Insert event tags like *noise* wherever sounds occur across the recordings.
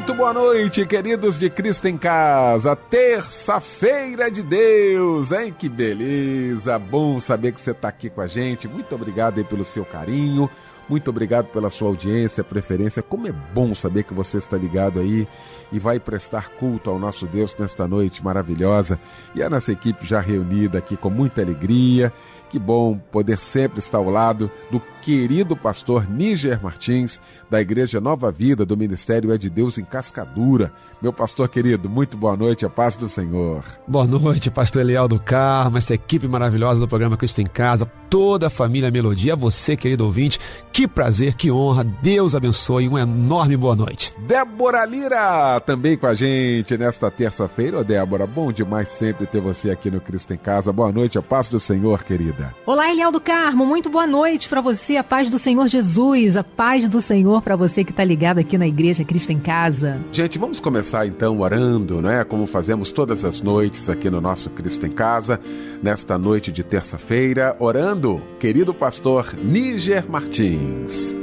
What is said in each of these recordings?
Muito boa noite, queridos de Cristo em Casa. Terça-feira de Deus, hein? Que beleza! Bom saber que você está aqui com a gente. Muito obrigado aí pelo seu carinho. Muito obrigado pela sua audiência, preferência. Como é bom saber que você está ligado aí e vai prestar culto ao nosso Deus nesta noite maravilhosa. E a nossa equipe já reunida aqui com muita alegria. Que bom poder sempre estar ao lado do querido pastor Níger Martins, da Igreja Nova Vida do Ministério É de Deus em Cascadura. Meu pastor querido, muito boa noite, a paz do Senhor. Boa noite, pastor Eliel do Carmo, essa equipe maravilhosa do programa Cristo em Casa, toda a família Melodia, você, querido ouvinte, que prazer, que honra, Deus abençoe, uma enorme boa noite. Débora Lira, também com a gente nesta terça-feira. Ô Débora, bom demais sempre ter você aqui no Cristo em Casa. Boa noite, a paz do Senhor, querida. Olá, Eliel do Carmo, muito boa noite para você, a paz do Senhor Jesus, a paz do Senhor para você que está ligado aqui na Igreja Cristo em Casa. Gente, vamos começar então orando, né? Como fazemos todas as noites aqui no nosso Cristo em Casa, nesta noite de terça-feira, orando, querido pastor Níger Martins.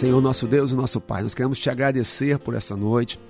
Senhor nosso Deus e nosso Pai, nós queremos te agradecer por essa noite,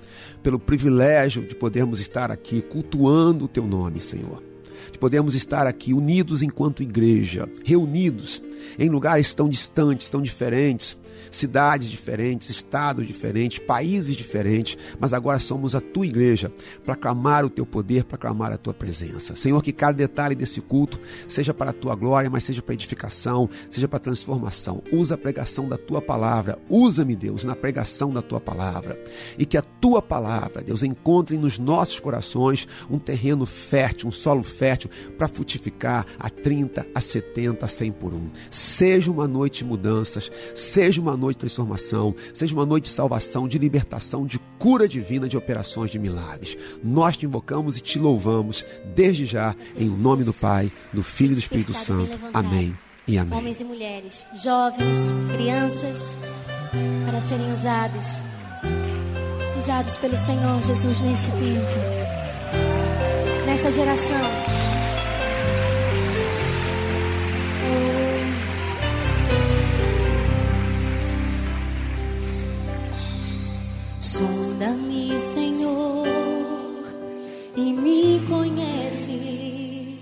pelo privilégio de podermos estar aqui cultuando o teu nome, Senhor. De podermos estar aqui unidos enquanto igreja, reunidos em lugares tão distantes, tão diferentes, cidades diferentes, estados diferentes, países diferentes, mas agora somos a tua igreja para clamar o teu poder, para clamar a tua presença. Senhor, que cada detalhe desse culto seja para a tua glória, mas seja para edificação, seja para transformação. Usa a pregação da tua palavra, usa-me, Deus, na pregação da tua palavra. E que a tua palavra, Deus, encontre nos nossos corações um terreno fértil, um solo fértil para frutificar a 30, a 70, a 100 por um. Seja uma noite de mudanças, seja uma noite de transformação, seja uma noite de salvação, de libertação, de cura divina, de operações de milagres. Nós te invocamos e te louvamos desde já, em nome do Pai, do Filho e do Espírito Santo. Amém e amém. Homens e mulheres, jovens, crianças, para serem usados, usados pelo Senhor Jesus nesse tempo, nessa geração. Sonda-me, Senhor, e me conhece.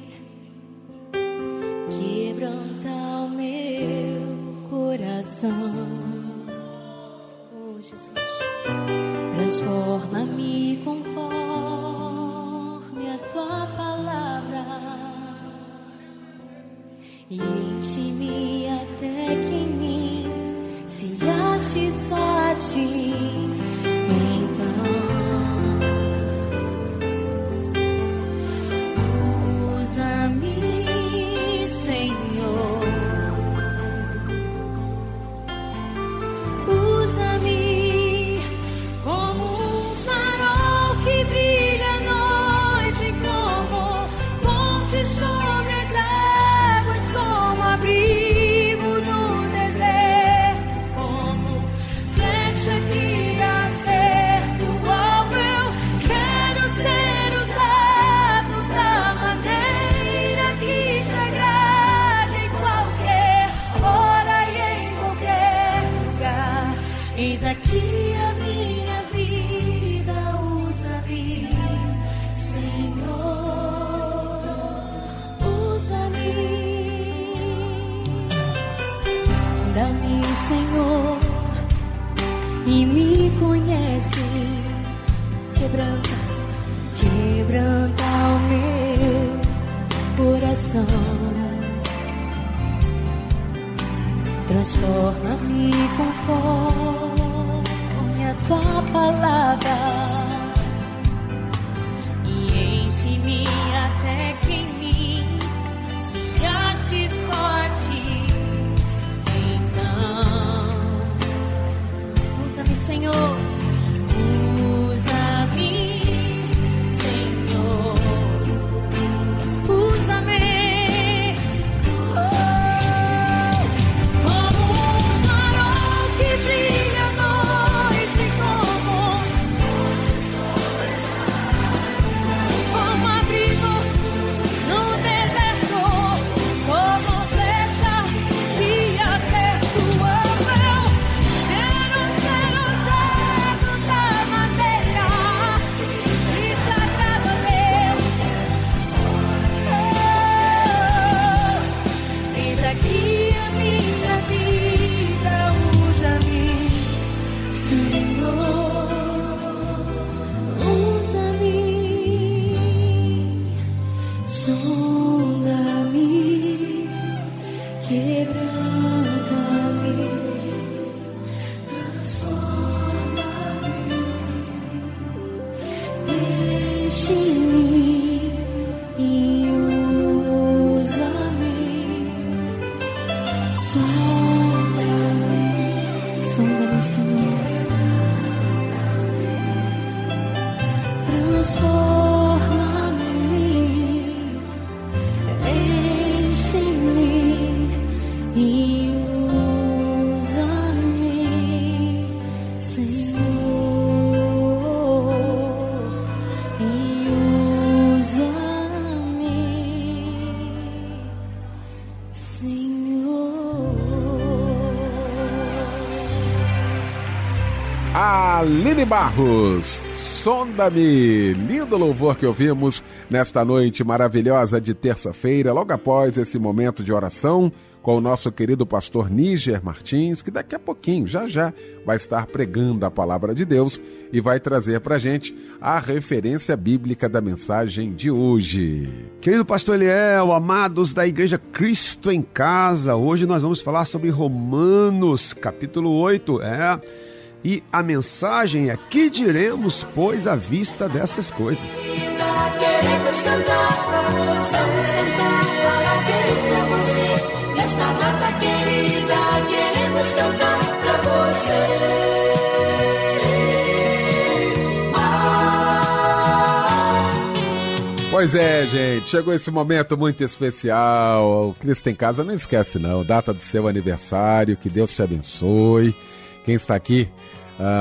Quebranta o meu coração. Oh, Jesus. Transforma-me conforme a tua palavra. E enche-me até que em mim se ache só a ti. Aline Barros, sonda-me. Lindo louvor que ouvimos nesta noite maravilhosa de terça-feira, logo após esse momento de oração com o nosso querido pastor Níger Martins, que daqui a pouquinho, já já, vai estar pregando a palavra de Deus e vai trazer pra gente a referência bíblica da mensagem de hoje. Querido pastor Eliel, amados da Igreja Cristo em Casa, hoje nós vamos falar sobre Romanos, capítulo 8. É. E a mensagem é: que diremos, pois, à vista dessas coisas? Queremos cantar cantar pra você. Nesta data querida, queremos cantar você. Pois é, gente, chegou esse momento muito especial. O Cristo em Casa não esquece, não. Data do seu aniversário, que Deus te abençoe. Quem está aqui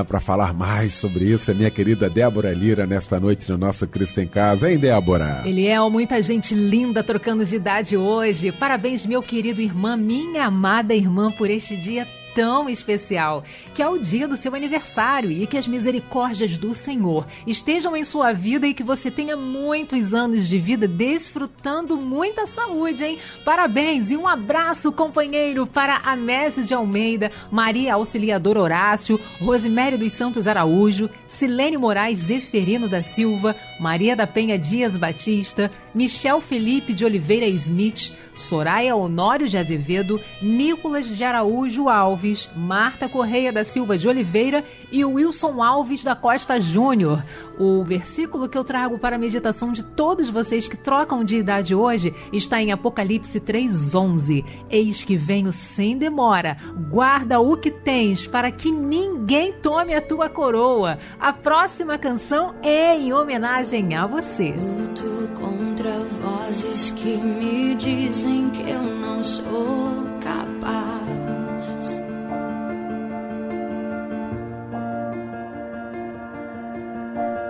para falar mais sobre isso é minha querida Débora Lira, nesta noite no nosso Cristo em Casa. Hein, Débora? Eliel, muita gente linda trocando de idade hoje. Parabéns, meu querido irmã, minha amada irmã, por este dia tão especial, que é o dia do seu aniversário e que as misericórdias do Senhor estejam em sua vida e que você tenha muitos anos de vida desfrutando muita saúde, hein? Parabéns e um abraço, companheiro, para Amésio de Almeida, Maria Auxiliadora Horácio, Rosemary dos Santos Araújo, Silene Moraes Zeferino da Silva, Maria da Penha Dias Batista, Michel Felipe de Oliveira Smith, Soraya Honório de Azevedo, Nicolas de Araújo Alves, Marta Correia da Silva de Oliveira e Wilson Alves da Costa Júnior. O versículo que eu trago para a meditação de todos vocês que trocam de idade hoje está em Apocalipse 3:11. Eis que venho sem demora. Guarda o que tens para que ninguém tome a tua coroa. A próxima canção é em homenagem a você. Luto contra vozes que me dizem que eu não sou capaz.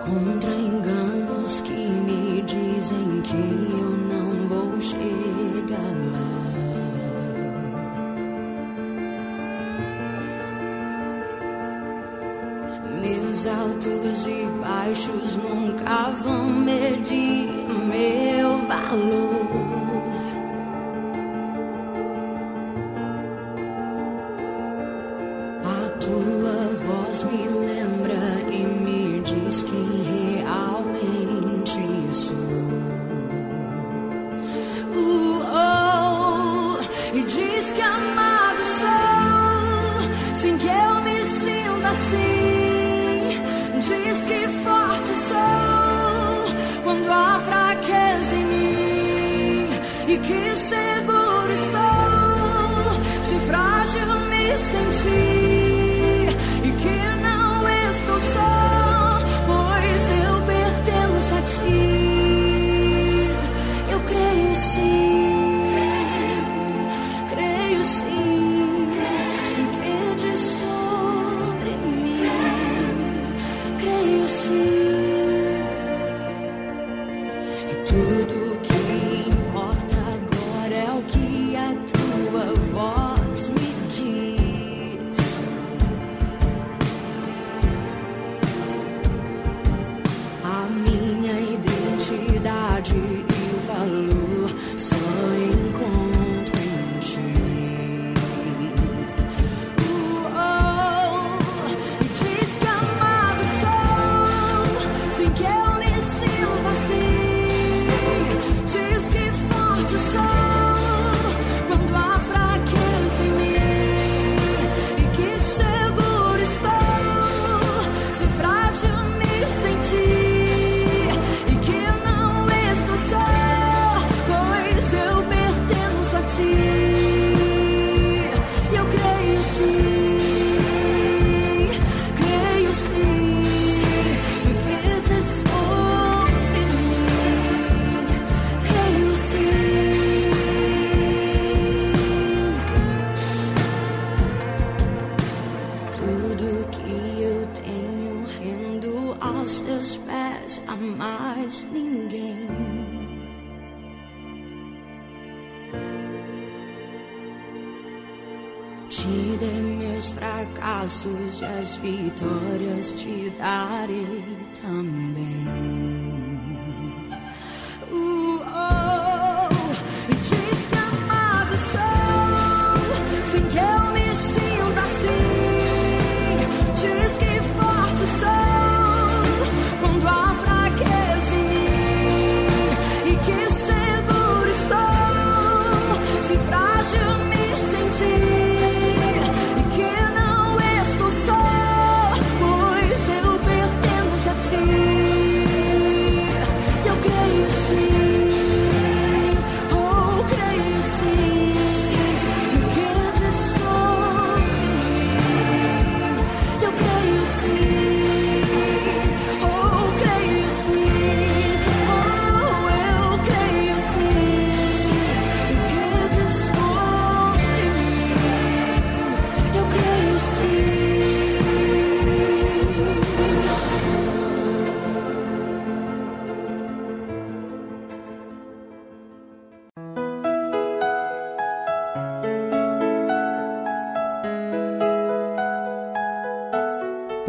Contra enganos que me dizem que eu não vou chegar lá. Meus altos e baixos nunca vão medir meu valor. A tua voz me lembra e diz quem realmente sou. Uh, oh, e diz que amado sou, sem que eu me sinta assim. Diz que forte sou quando há fraqueza em mim e que seguro estou se frágil me sentir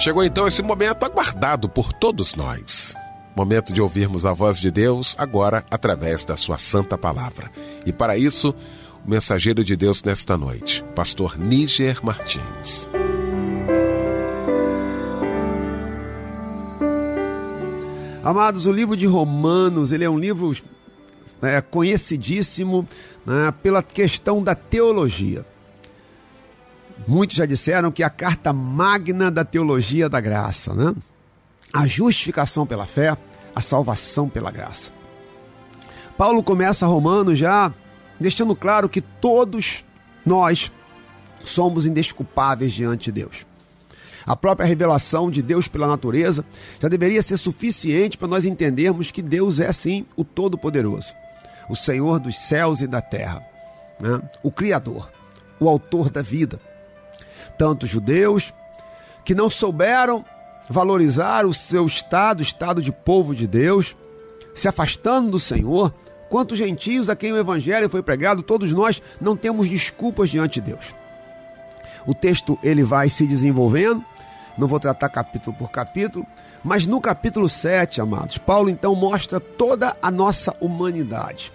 Chegou então esse momento aguardado por todos nós. Momento de ouvirmos a voz de Deus agora através da sua santa palavra. E para isso, o mensageiro de Deus nesta noite, pastor Níger Martins. Amados, o livro de Romanos, ele é um livro é, conhecidíssimo né, pela questão da teologia. Muitos já disseram que é a carta magna da teologia da graça, né? A justificação pela fé, a salvação pela graça. Paulo começa Romanos já deixando claro que todos nós somos indesculpáveis diante de Deus. A própria revelação de Deus pela natureza já deveria ser suficiente para nós entendermos que Deus é sim o Todo-Poderoso, o Senhor dos céus e da terra, né? o Criador, o Autor da vida. Tanto judeus que não souberam valorizar o seu estado, estado de povo de Deus, se afastando do Senhor, quanto gentios a quem o evangelho foi pregado, todos nós não temos desculpas diante de Deus. O texto ele vai se desenvolvendo, não vou tratar capítulo por capítulo, mas no capítulo 7, amados, Paulo então mostra toda a nossa humanidade.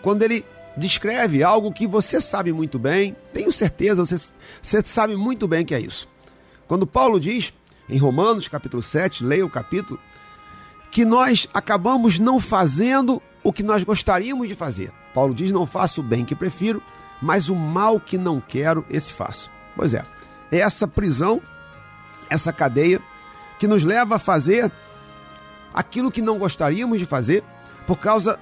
Quando ele descreve algo que você sabe muito bem, tenho certeza, você, você sabe muito bem que é isso. Quando Paulo diz, em Romanos capítulo 7, leia o capítulo, que nós acabamos não fazendo o que nós gostaríamos de fazer. Paulo diz: Não faço o bem que prefiro, mas o mal que não quero, esse faço. Pois é, é essa prisão, essa cadeia, que nos leva a fazer aquilo que não gostaríamos de fazer por causa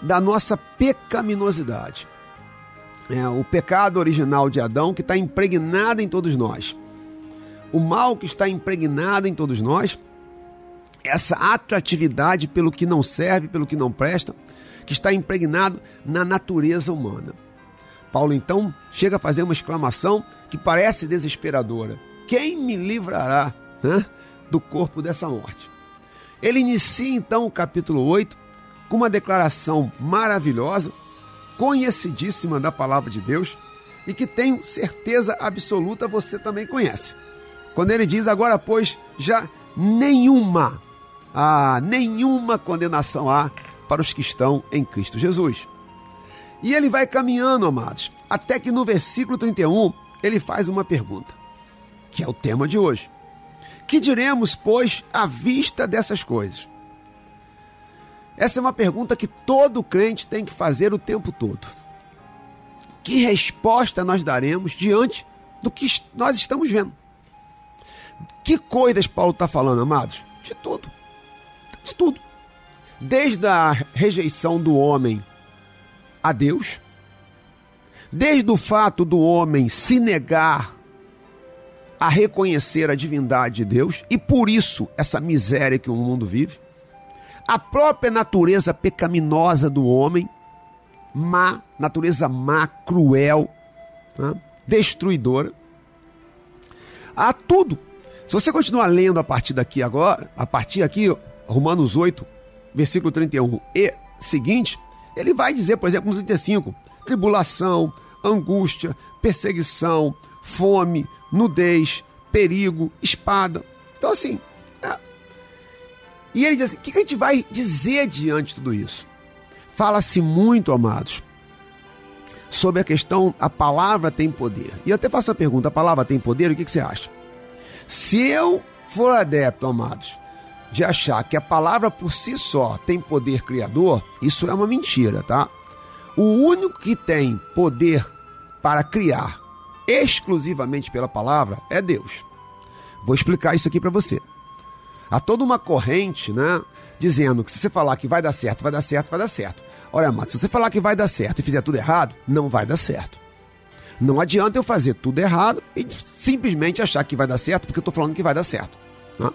da nossa pecaminosidade. É o pecado original de Adão que está impregnado em todos nós. O mal que está impregnado em todos nós, essa atratividade pelo que não serve, pelo que não presta, que está impregnado na natureza humana. Paulo então chega a fazer uma exclamação que parece desesperadora: Quem me livrará né, do corpo dessa morte? Ele inicia então o capítulo 8 com uma declaração maravilhosa, conhecidíssima da palavra de Deus e que tenho certeza absoluta você também conhece. Quando ele diz agora, pois, já nenhuma, ah, nenhuma condenação há para os que estão em Cristo Jesus. E ele vai caminhando, amados, até que no versículo 31 ele faz uma pergunta, que é o tema de hoje. Que diremos, pois, à vista dessas coisas? Essa é uma pergunta que todo crente tem que fazer o tempo todo. Que resposta nós daremos diante do que nós estamos vendo? Que coisas Paulo está falando, amados? De tudo. De tudo. Desde a rejeição do homem a Deus, desde o fato do homem se negar a reconhecer a divindade de Deus e por isso essa miséria que o mundo vive, a própria natureza pecaminosa do homem, má, natureza má, cruel, tá? destruidora, há tudo. Se você continuar lendo a partir daqui agora, a partir aqui, Romanos 8, versículo 31 e seguinte, ele vai dizer, por exemplo, no 35, tribulação, angústia, perseguição, fome, nudez, perigo, espada. Então, assim. E ele diz assim: o que a gente vai dizer diante de tudo isso? Fala-se muito, amados, sobre a questão, a palavra tem poder. E eu até faço a pergunta: a palavra tem poder? O que você acha? Se eu for adepto, amados, de achar que a palavra por si só tem poder criador, isso é uma mentira, tá? O único que tem poder para criar exclusivamente pela palavra é Deus. Vou explicar isso aqui para você. Há toda uma corrente, né, dizendo que se você falar que vai dar certo, vai dar certo, vai dar certo. Olha, amado, se você falar que vai dar certo e fizer tudo errado, não vai dar certo. Não adianta eu fazer tudo errado e simplesmente achar que vai dar certo porque eu estou falando que vai dar certo. Né?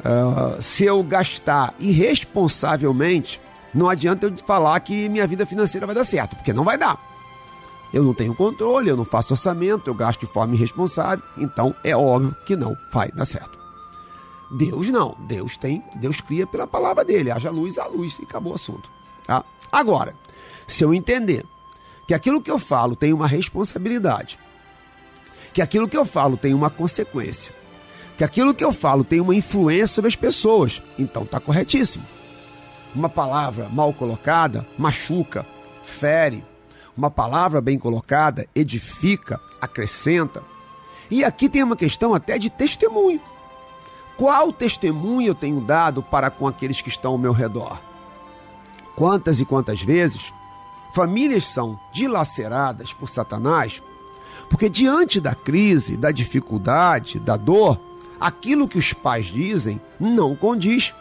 Uh, se eu gastar irresponsavelmente, não adianta eu falar que minha vida financeira vai dar certo, porque não vai dar. Eu não tenho controle, eu não faço orçamento, eu gasto de forma irresponsável, então é óbvio que não vai dar certo. Deus não, Deus tem, Deus cria pela palavra dele, haja luz, há luz e acabou o assunto. Tá? Agora, se eu entender que aquilo que eu falo tem uma responsabilidade, que aquilo que eu falo tem uma consequência, que aquilo que eu falo tem uma influência sobre as pessoas, então está corretíssimo. Uma palavra mal colocada machuca, fere, uma palavra bem colocada edifica, acrescenta. E aqui tem uma questão até de testemunho. Qual testemunho eu tenho dado para com aqueles que estão ao meu redor? Quantas e quantas vezes famílias são dilaceradas por Satanás, porque diante da crise, da dificuldade, da dor, aquilo que os pais dizem não condiz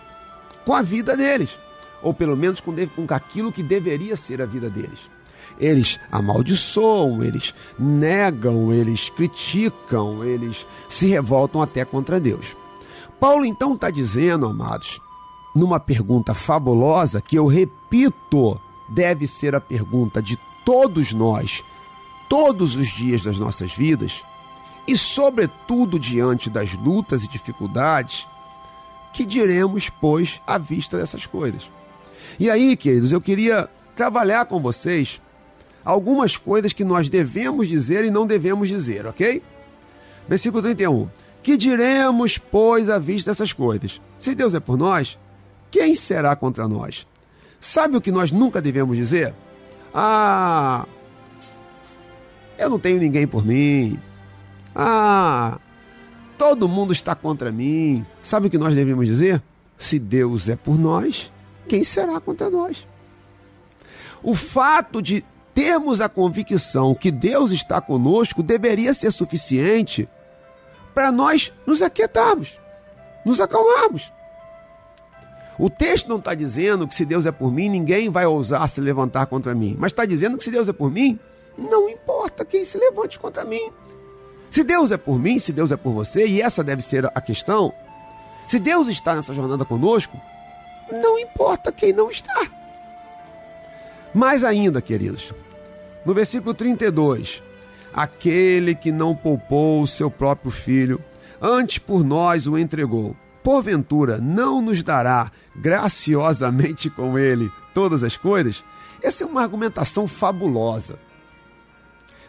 com a vida deles, ou pelo menos com, com aquilo que deveria ser a vida deles eles amaldiçoam, eles negam, eles criticam, eles se revoltam até contra Deus. Paulo então está dizendo, amados, numa pergunta fabulosa, que eu repito, deve ser a pergunta de todos nós, todos os dias das nossas vidas, e sobretudo diante das lutas e dificuldades, que diremos, pois, à vista dessas coisas. E aí, queridos, eu queria trabalhar com vocês algumas coisas que nós devemos dizer e não devemos dizer, ok? Versículo 31. Que diremos, pois, à vista dessas coisas? Se Deus é por nós, quem será contra nós? Sabe o que nós nunca devemos dizer? Ah, eu não tenho ninguém por mim. Ah, todo mundo está contra mim. Sabe o que nós devemos dizer? Se Deus é por nós, quem será contra nós? O fato de termos a convicção que Deus está conosco deveria ser suficiente para nós nos aquietarmos, nos acalmarmos. O texto não está dizendo que se Deus é por mim, ninguém vai ousar se levantar contra mim. Mas está dizendo que se Deus é por mim, não importa quem se levante contra mim. Se Deus é por mim, se Deus é por você, e essa deve ser a questão, se Deus está nessa jornada conosco, não importa quem não está. Mais ainda, queridos, no versículo 32, aquele que não poupou o seu próprio filho, antes por nós o entregou, porventura não nos dará graciosamente *laughs* com ele todas as coisas? Essa é uma argumentação fabulosa.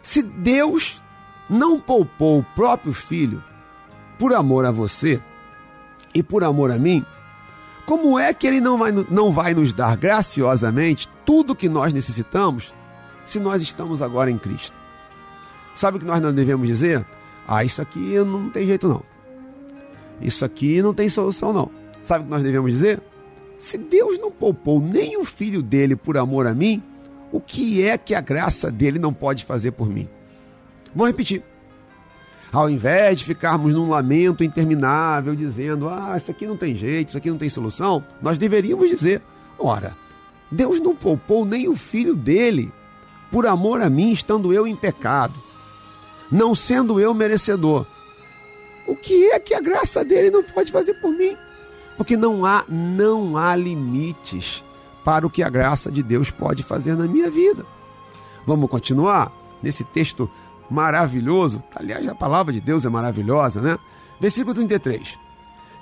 Se Deus não poupou o próprio filho por amor a você, e por amor a mim, como é que Ele não vai, não vai nos dar graciosamente tudo o que nós necessitamos se nós estamos agora em Cristo? Sabe o que nós não devemos dizer? Ah, isso aqui não tem jeito não. Isso aqui não tem solução não. Sabe o que nós devemos dizer? Se Deus não poupou nem o filho dele por amor a mim, o que é que a graça dele não pode fazer por mim? Vou repetir. Ao invés de ficarmos num lamento interminável, dizendo, ah, isso aqui não tem jeito, isso aqui não tem solução, nós deveríamos dizer, ora, Deus não poupou nem o filho dele, por amor a mim, estando eu em pecado, não sendo eu merecedor. O que é que a graça dele não pode fazer por mim? Porque não há, não há limites para o que a graça de Deus pode fazer na minha vida. Vamos continuar nesse texto maravilhoso. Aliás, a palavra de Deus é maravilhosa, né? Versículo 33.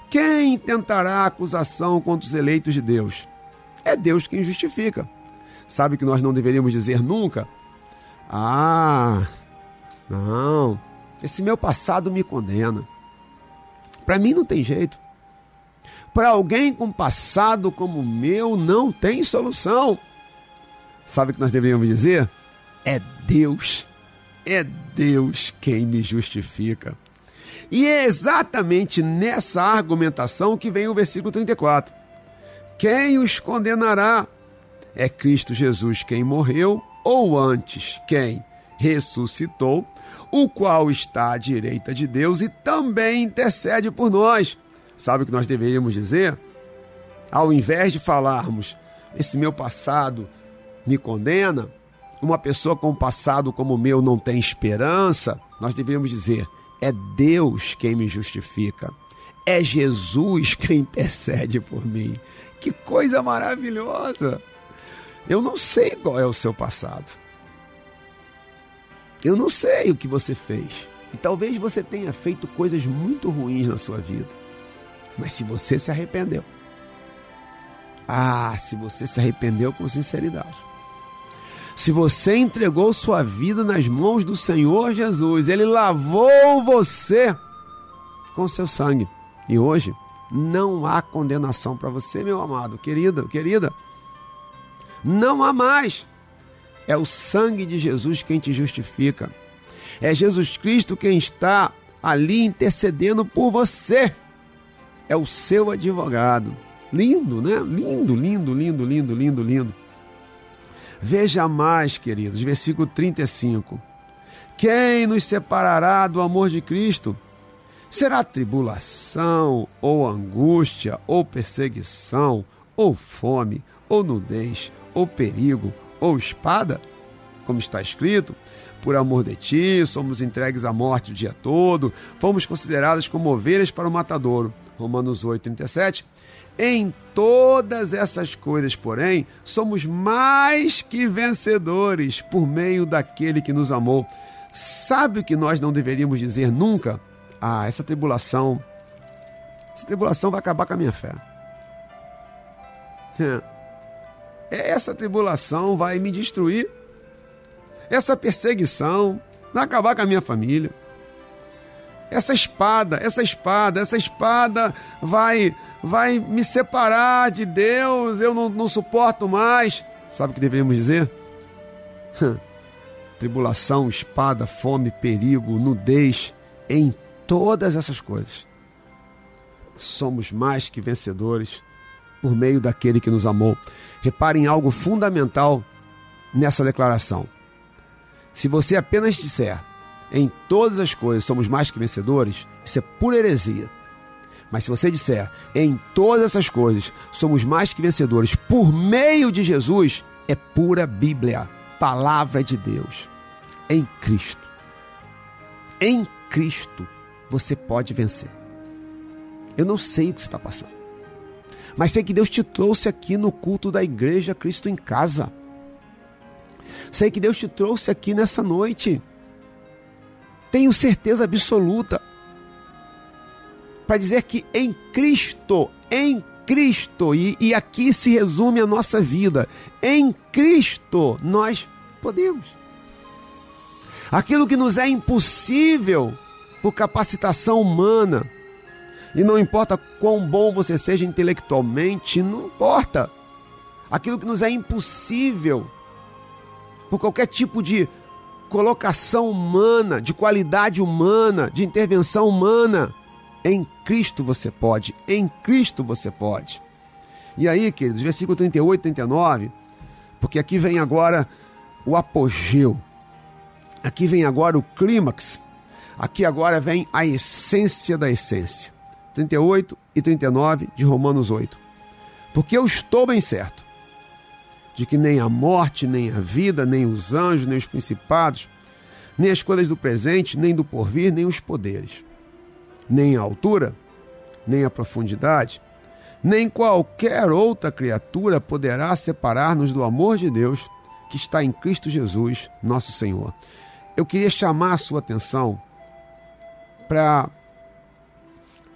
Quem tentará acusação contra os eleitos de Deus? É Deus quem justifica. Sabe que nós não deveríamos dizer nunca? Ah, não, esse meu passado me condena. Para mim não tem jeito. Para alguém com passado como o meu, não tem solução. Sabe o que nós deveríamos dizer? É Deus é Deus quem me justifica. E é exatamente nessa argumentação que vem o versículo 34. Quem os condenará? É Cristo Jesus quem morreu, ou antes, quem ressuscitou, o qual está à direita de Deus e também intercede por nós. Sabe o que nós deveríamos dizer? Ao invés de falarmos, esse meu passado me condena, uma pessoa com um passado como o meu não tem esperança, nós deveríamos dizer: é Deus quem me justifica, é Jesus quem intercede por mim. Que coisa maravilhosa! Eu não sei qual é o seu passado. Eu não sei o que você fez. E talvez você tenha feito coisas muito ruins na sua vida. Mas se você se arrependeu, ah, se você se arrependeu com sinceridade, se você entregou sua vida nas mãos do Senhor Jesus, Ele lavou você com seu sangue. E hoje não há condenação para você, meu amado, querida, querida. Não há mais. É o sangue de Jesus quem te justifica. É Jesus Cristo quem está ali intercedendo por você. É o seu advogado. Lindo, né? Lindo, lindo, lindo, lindo, lindo, lindo. Veja mais, queridos, versículo 35. Quem nos separará do amor de Cristo? Será tribulação, ou angústia, ou perseguição, ou fome, ou nudez, ou perigo, ou espada? Como está escrito, por amor de ti, somos entregues à morte o dia todo, fomos considerados como ovelhas para o matadouro. Romanos 8, 37. Em todas essas coisas, porém, somos mais que vencedores por meio daquele que nos amou. Sabe o que nós não deveríamos dizer nunca? Ah, essa tribulação, essa tribulação vai acabar com a minha fé. É, essa tribulação vai me destruir. Essa perseguição vai acabar com a minha família. Essa espada, essa espada, essa espada vai vai me separar de Deus, eu não, não suporto mais. Sabe o que deveríamos dizer? Tribulação, espada, fome, perigo, nudez, em todas essas coisas. Somos mais que vencedores por meio daquele que nos amou. Reparem algo fundamental nessa declaração. Se você apenas disser em todas as coisas somos mais que vencedores, isso é pura heresia. Mas se você disser em todas essas coisas somos mais que vencedores por meio de Jesus, é pura Bíblia, palavra de Deus. Em Cristo. Em Cristo você pode vencer. Eu não sei o que você está passando, mas sei que Deus te trouxe aqui no culto da igreja Cristo em casa. Sei que Deus te trouxe aqui nessa noite tenho certeza absoluta para dizer que em Cristo, em Cristo, e, e aqui se resume a nossa vida, em Cristo nós podemos. Aquilo que nos é impossível por capacitação humana, E não importa quão bom você seja intelectualmente, não importa. Aquilo que nos é impossível, por qualquer tipo de colocação humana, de qualidade humana, de intervenção humana, em Cristo você pode, em Cristo você pode. E aí, queridos, versículo 38 e 39, porque aqui vem agora o apogeu, aqui vem agora o clímax, aqui agora vem a essência da essência. 38 e 39 de Romanos 8. Porque eu estou bem certo de que nem a morte, nem a vida, nem os anjos, nem os principados, nem as coisas do presente, nem do porvir, nem os poderes, nem a altura, nem a profundidade, nem qualquer outra criatura poderá separar-nos do amor de Deus que está em Cristo Jesus, nosso Senhor. Eu queria chamar a sua atenção para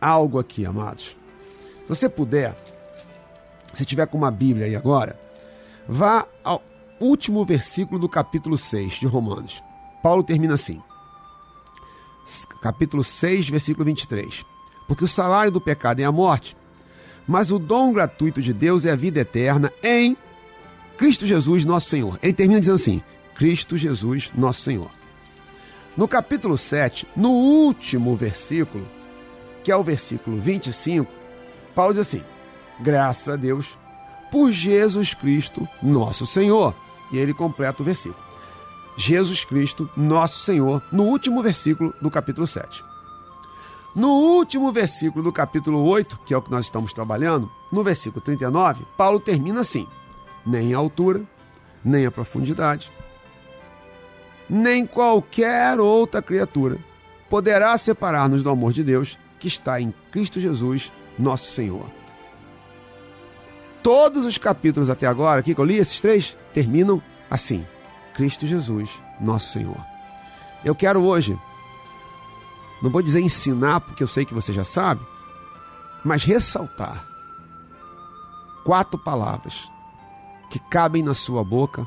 algo aqui, amados. Se você puder, se tiver com uma Bíblia aí agora, vá ao último versículo do capítulo 6 de Romanos. Paulo termina assim. Capítulo 6, versículo 23. Porque o salário do pecado é a morte, mas o dom gratuito de Deus é a vida eterna em Cristo Jesus, nosso Senhor. Ele termina dizendo assim: Cristo Jesus, nosso Senhor. No capítulo 7, no último versículo, que é o versículo 25, Paulo diz assim: Graças a Deus por Jesus Cristo, nosso Senhor. E ele completa o versículo. Jesus Cristo, nosso Senhor, no último versículo do capítulo 7. No último versículo do capítulo 8, que é o que nós estamos trabalhando, no versículo 39, Paulo termina assim: nem a altura, nem a profundidade, nem qualquer outra criatura poderá separar-nos do amor de Deus que está em Cristo Jesus, nosso Senhor. Todos os capítulos até agora, aqui que eu li, esses três, terminam assim: Cristo Jesus, nosso Senhor. Eu quero hoje, não vou dizer ensinar, porque eu sei que você já sabe, mas ressaltar quatro palavras que cabem na sua boca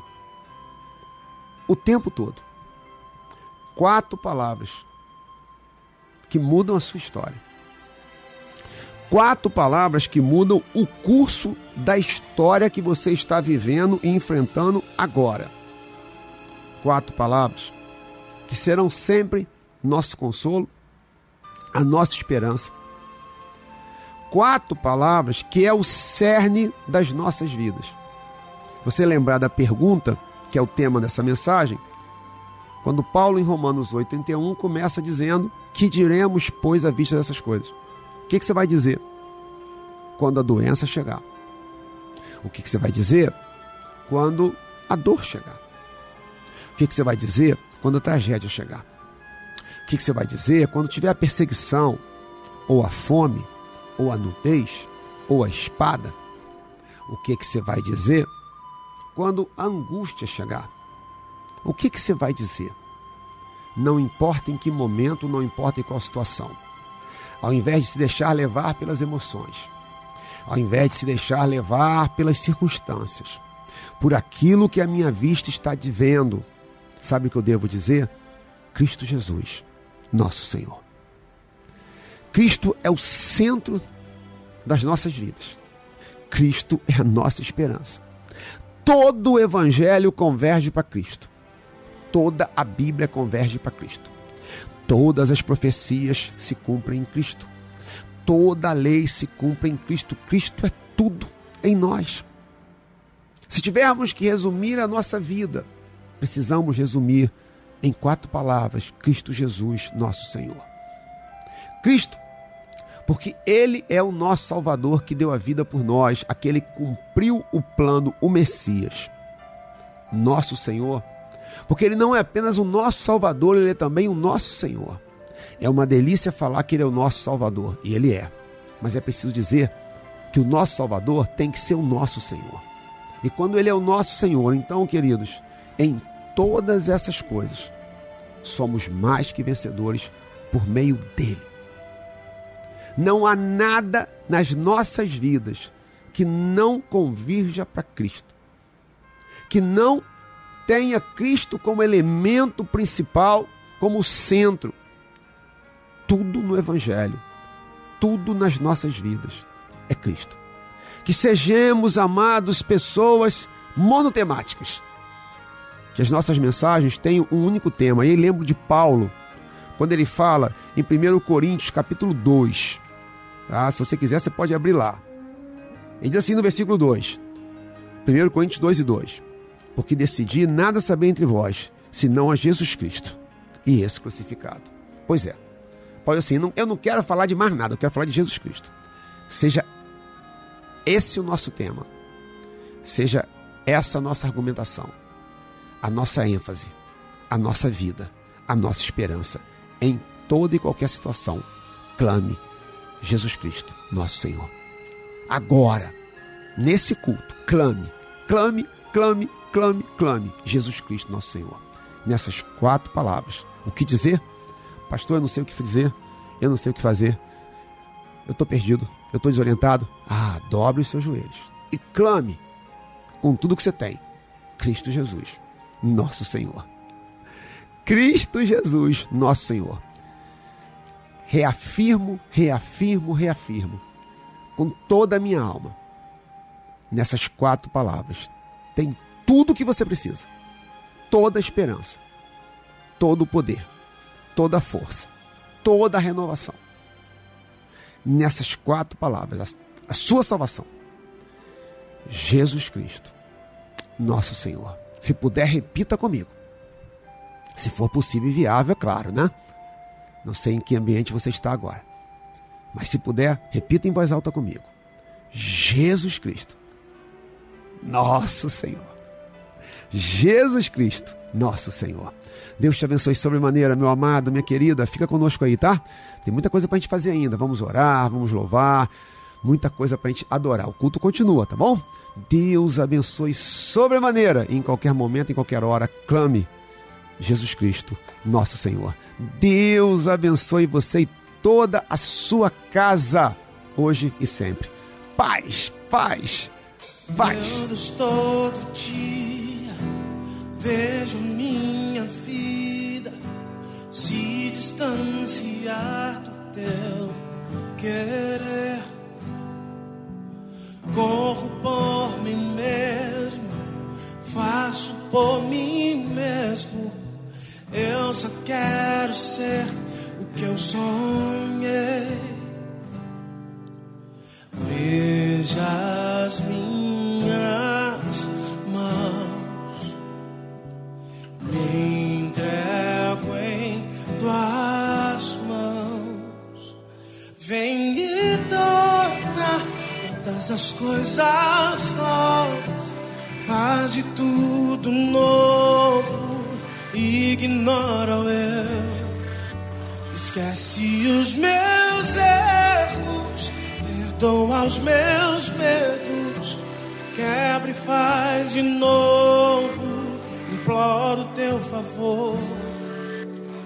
o tempo todo. Quatro palavras que mudam a sua história quatro palavras que mudam o curso da história que você está vivendo e enfrentando agora. Quatro palavras que serão sempre nosso consolo, a nossa esperança. Quatro palavras que é o cerne das nossas vidas. Você lembrar da pergunta, que é o tema dessa mensagem, quando Paulo, em Romanos 8,31, começa dizendo: Que diremos, pois, à vista dessas coisas? O que, que você vai dizer quando a doença chegar? O que, que você vai dizer quando a dor chegar? O que, que você vai dizer quando a tragédia chegar? O que, que você vai dizer quando tiver a perseguição, ou a fome, ou a nudez, ou a espada? O que, que você vai dizer quando a angústia chegar? O que, que você vai dizer? Não importa em que momento, não importa em qual situação ao invés de se deixar levar pelas emoções, ao invés de se deixar levar pelas circunstâncias, por aquilo que a minha vista está vendo, sabe o que eu devo dizer? Cristo Jesus, nosso Senhor. Cristo é o centro das nossas vidas. Cristo é a nossa esperança. Todo o evangelho converge para Cristo. Toda a Bíblia converge para Cristo. Todas as profecias se cumprem em Cristo. Toda a lei se cumpre em Cristo. Cristo é tudo em nós. Se tivermos que resumir a nossa vida, precisamos resumir em quatro palavras: Cristo Jesus, nosso Senhor. Cristo, porque Ele é o nosso Salvador que deu a vida por nós, aquele que cumpriu o plano, o Messias. Nosso Senhor porque ele não é apenas o nosso Salvador, ele é também o nosso Senhor. É uma delícia falar que ele é o nosso Salvador, e ele é. Mas é preciso dizer que o nosso Salvador tem que ser o nosso Senhor. E quando ele é o nosso Senhor, então, queridos, em todas essas coisas, somos mais que vencedores por meio dele. Não há nada nas nossas vidas que não convirja para Cristo, que não tenha Cristo como elemento principal, como centro. Tudo no Evangelho tudo nas nossas vidas é Cristo. Que sejamos, amados, pessoas monotemáticas. Que as nossas mensagens tenham um único tema. E lembro de Paulo, quando ele fala em 1 Coríntios, capítulo 2. Tá? Se você quiser, você pode abrir lá. Ele diz assim no versículo 2. 1 Coríntios 2 e 2. Porque decidi nada saber entre vós, senão a Jesus Cristo e esse crucificado. Pois é. Paulo assim, não, eu não quero falar de mais nada, eu quero falar de Jesus Cristo. Seja esse o nosso tema. Seja essa a nossa argumentação, a nossa ênfase, a nossa vida, a nossa esperança em toda e qualquer situação. Clame Jesus Cristo, nosso Senhor. Agora, nesse culto, clame, clame, clame, clame, clame Jesus Cristo, nosso Senhor. Nessas quatro palavras. O que dizer? Pastor, eu não sei o que dizer, eu não sei o que fazer, eu estou perdido, eu estou desorientado. Ah, dobre os seus joelhos e clame com tudo que você tem. Cristo Jesus, nosso Senhor. Cristo Jesus, nosso Senhor. Reafirmo, reafirmo, reafirmo, com toda a minha alma, nessas quatro palavras. Tem tudo o que você precisa, toda a esperança, todo o poder, toda a força, toda a renovação. Nessas quatro palavras, a, sua salvação. Jesus Cristo, nosso Senhor. Se puder, repita comigo. Se for possível e viável, é claro, né? Não sei em que ambiente você está agora. Mas se puder, repita em voz alta comigo. Jesus Cristo, nosso Senhor. Jesus Cristo, nosso Senhor. Deus te abençoe sobremaneira, meu amado, minha querida. Fica conosco aí, tá? Tem muita coisa pra gente fazer ainda. Vamos orar, vamos louvar. Muita coisa pra gente adorar. O culto continua, tá bom? Deus abençoe sobremaneira. Em qualquer momento, em qualquer hora, clame Jesus Cristo, nosso Senhor. Deus abençoe você e toda a sua casa, hoje e sempre. Paz, paz, paz. Deus, todo dia vejo minha vida se distanciar do teu querer. Corro por mim mesmo, faço por mim mesmo. Eu só quero ser o que eu sonhei. Veja as minhas todas as coisas novas, faz de tudo novo, ignora o eu. Esquece os meus erros, perdoa os meus medos, quebra e faz de novo. Imploro teu favor,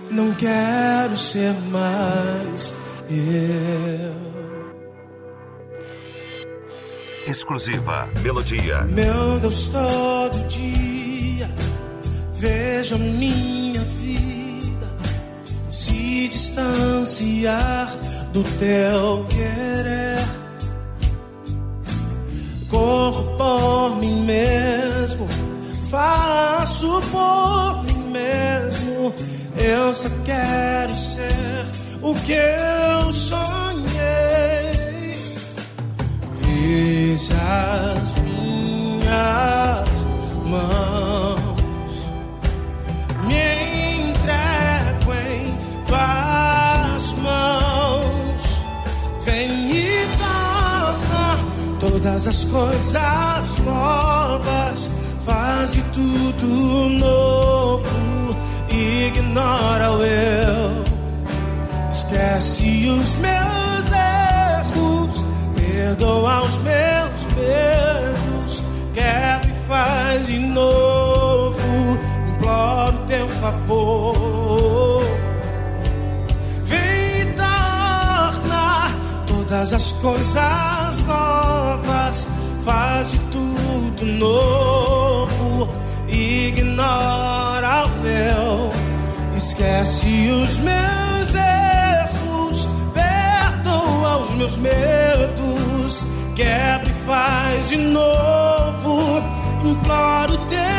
não quero ser mais eu. Exclusiva Melodia. Meu Deus, todo dia vejo a minha vida se distanciar do teu querer. Corro por mim mesmo, faço por mim mesmo. Eu só quero ser o que eu sonhei. As minhas mãos, me entrego em tuas mãos. Vem e toca todas as coisas novas, faz de tudo novo, ignora o eu. Esquece os meus erros, perdoa os meus medos, quebra e faz de novo. Imploro teu favor. Vem e torna todas as coisas novas, faz de tudo novo, ignora o meu. Esquece os meus erros, perdoa os medos, quebra faz de novo. Imploro teu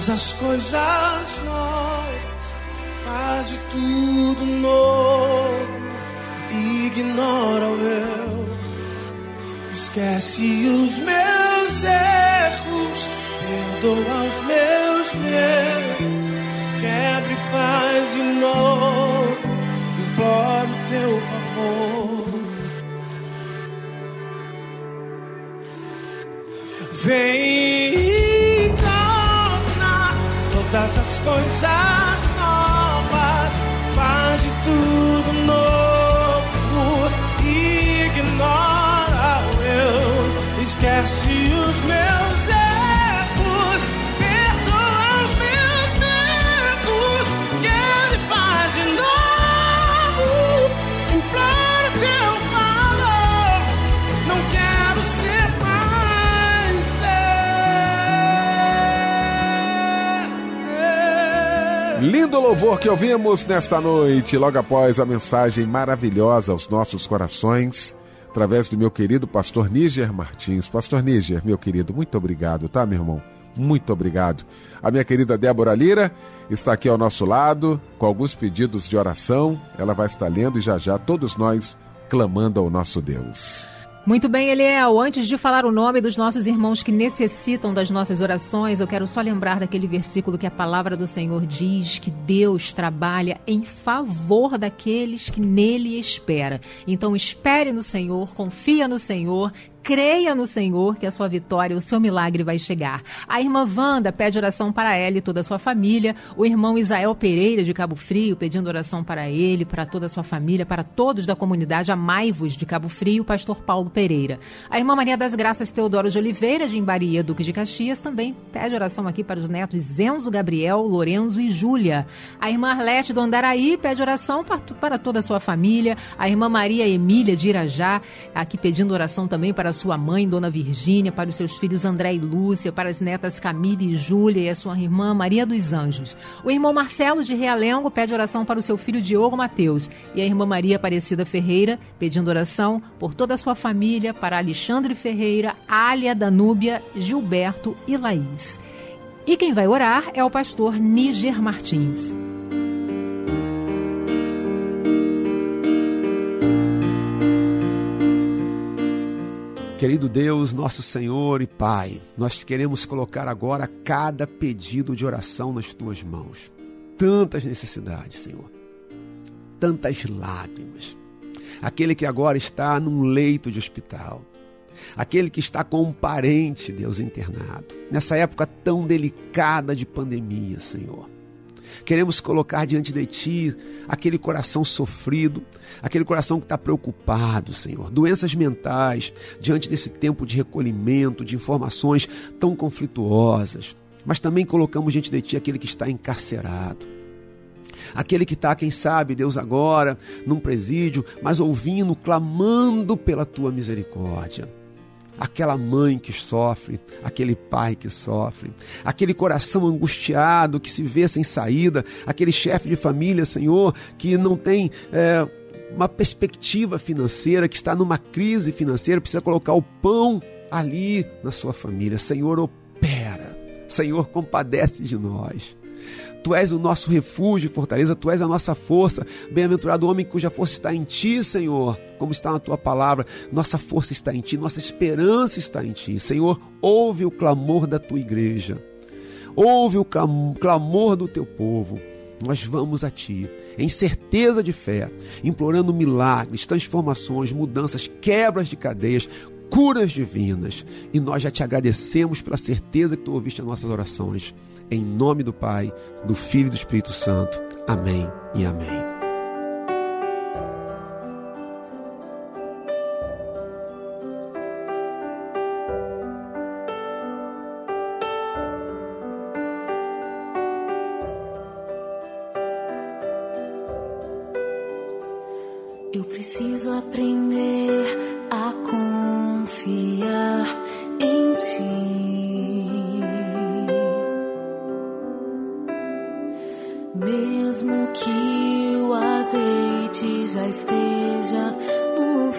todas as coisas novas, faz de tudo novo, ignora o eu, esquece os meus erros, perdoa os meus medos, quebra e faz de novo, imploro teu favor. Vem todas as coisas novas, faz de tudo novo, ignora o eu, esquece os meus erros, Lindo louvor que ouvimos nesta noite, logo após a mensagem maravilhosa aos nossos corações, através do meu querido pastor Níger Martins. Pastor Níger, meu querido, muito obrigado, tá, meu irmão? Muito obrigado. A minha querida Débora Lira está aqui ao nosso lado, com alguns pedidos de oração. Ela vai estar lendo e já já todos nós clamando ao nosso Deus. Muito bem, Eliel. Antes de falar o nome dos nossos irmãos que necessitam das nossas orações, eu quero só lembrar daquele versículo que a palavra do Senhor diz que Deus trabalha em favor daqueles que nele espera. Então espere no Senhor, confia no Senhor, creia no Senhor que a sua vitória, o seu milagre vai chegar. A irmã Wanda pede oração para ela e toda a sua família. O irmão Isael Pereira, de Cabo Frio, pedindo oração para ele, para toda a sua família, para todos da comunidade Amaivos de Cabo Frio, pastor Paulo Pereira. A irmã Maria das Graças Teodoro de Oliveira, de Imbaria, Duque de Caxias, também pede oração aqui para os netos Enzo, Gabriel, Lorenzo e Júlia. A irmã Arlete do Andaraí pede oração para toda a sua família. A irmã Maria Emília de Irajá, aqui pedindo oração também para a sua mãe, Dona Virgínia, para os seus filhos André e Lúcia, para as netas Camille e Júlia e a sua irmã Maria dos Anjos. O irmão Marcelo de Realengo pede oração para o seu filho Diogo Mateus. E a irmã Maria Aparecida Ferreira pedindo oração por toda a sua família, para Alexandre Ferreira, Alia Danúbia, Gilberto e Laís. E quem vai orar é o pastor Níger Martins. Querido Deus, nosso Senhor e Pai, nós queremos colocar agora cada pedido de oração nas tuas mãos. Tantas necessidades, Senhor. Tantas lágrimas. Aquele que agora está num leito de hospital. Aquele que está com um parente, Deus, internado. Nessa época tão delicada de pandemia, Senhor. Queremos colocar diante de Ti aquele coração sofrido, aquele coração que está preocupado, Senhor. Doenças mentais, diante desse tempo de recolhimento, de informações tão conflituosas. Mas também colocamos diante de Ti aquele que está encarcerado. Aquele que está, quem sabe, Deus agora, num presídio, mas ouvindo, clamando pela Tua misericórdia aquela mãe que sofre, aquele pai que sofre, aquele coração angustiado que se vê sem saída, aquele chefe de família, Senhor, que não tem. É, uma perspectiva financeira, que está numa crise financeira, precisa colocar o pão ali na sua família. Senhor, opera. Senhor, compadece de nós. Tu és o nosso refúgio e fortaleza, tu és a nossa força. Bem-aventurado o homem cuja força está em ti, Senhor, como está na tua palavra. Nossa força está em ti, nossa esperança está em ti. Senhor, ouve o clamor da tua igreja, ouve o clamor do teu povo. Nós vamos a Ti, em certeza de fé, implorando milagres, transformações, mudanças, quebras de cadeias, curas divinas. E nós já te agradecemos pela certeza que Tu ouviste as nossas orações. Em nome do Pai, do Filho e do Espírito Santo. Amém e amém. Eu preciso aprender a confiar em ti. Já esteja no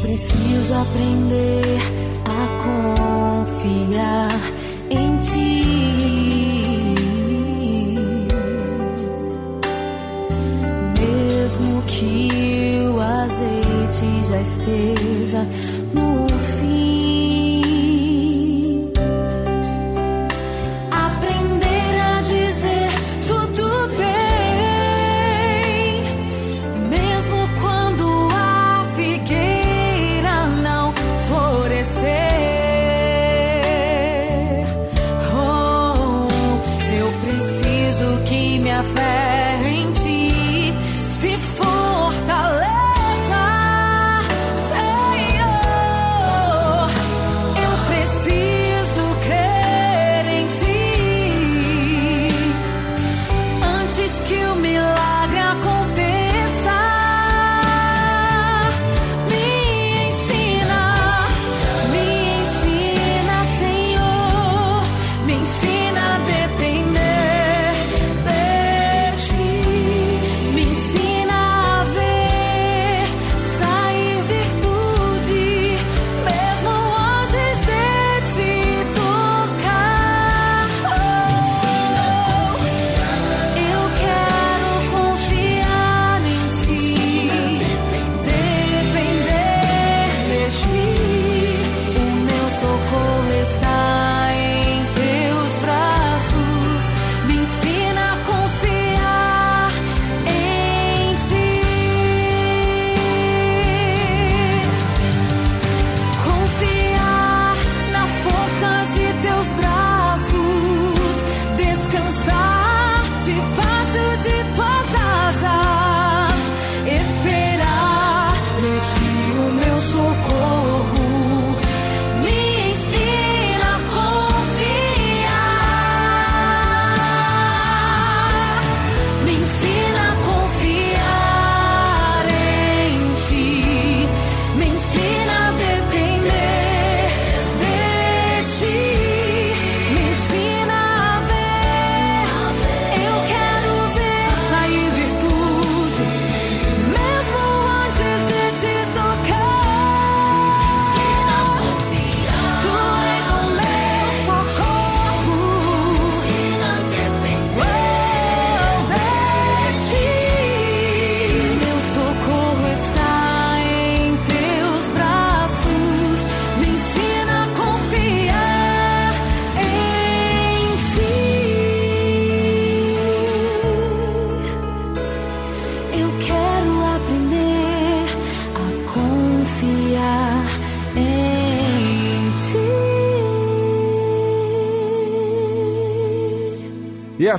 preciso aprender a confiar em ti. Mesmo que o azeite já esteja no fim.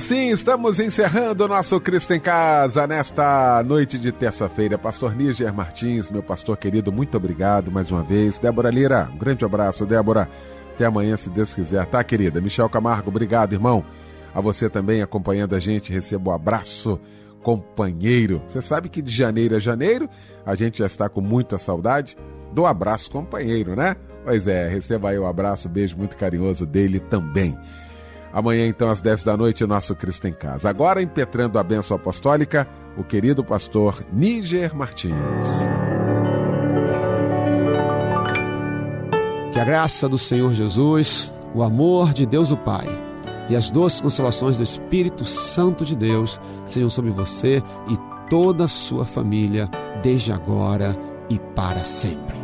Assim estamos encerrando o nosso Cristo em Casa nesta noite de terça-feira. Pastor Níger Martins, meu pastor querido, muito obrigado mais uma vez. Débora Lira, um grande abraço. Débora, até amanhã, se Deus quiser, tá, querida? Michel Camargo, obrigado, irmão. A você também acompanhando a gente, recebo um abraço, companheiro. Você sabe que de janeiro a janeiro a gente já está com muita saudade do abraço companheiro, né? Pois é, receba aí o um abraço, beijo muito carinhoso dele também. Amanhã, então, às 10 da noite, o nosso Cristo em Casa. Agora, impetrando a bênção apostólica, o querido pastor Níger Martins. Que a graça do Senhor Jesus, o amor de Deus o Pai e as doces consolações do Espírito Santo de Deus sejam sobre você e toda a sua família, desde agora e para sempre.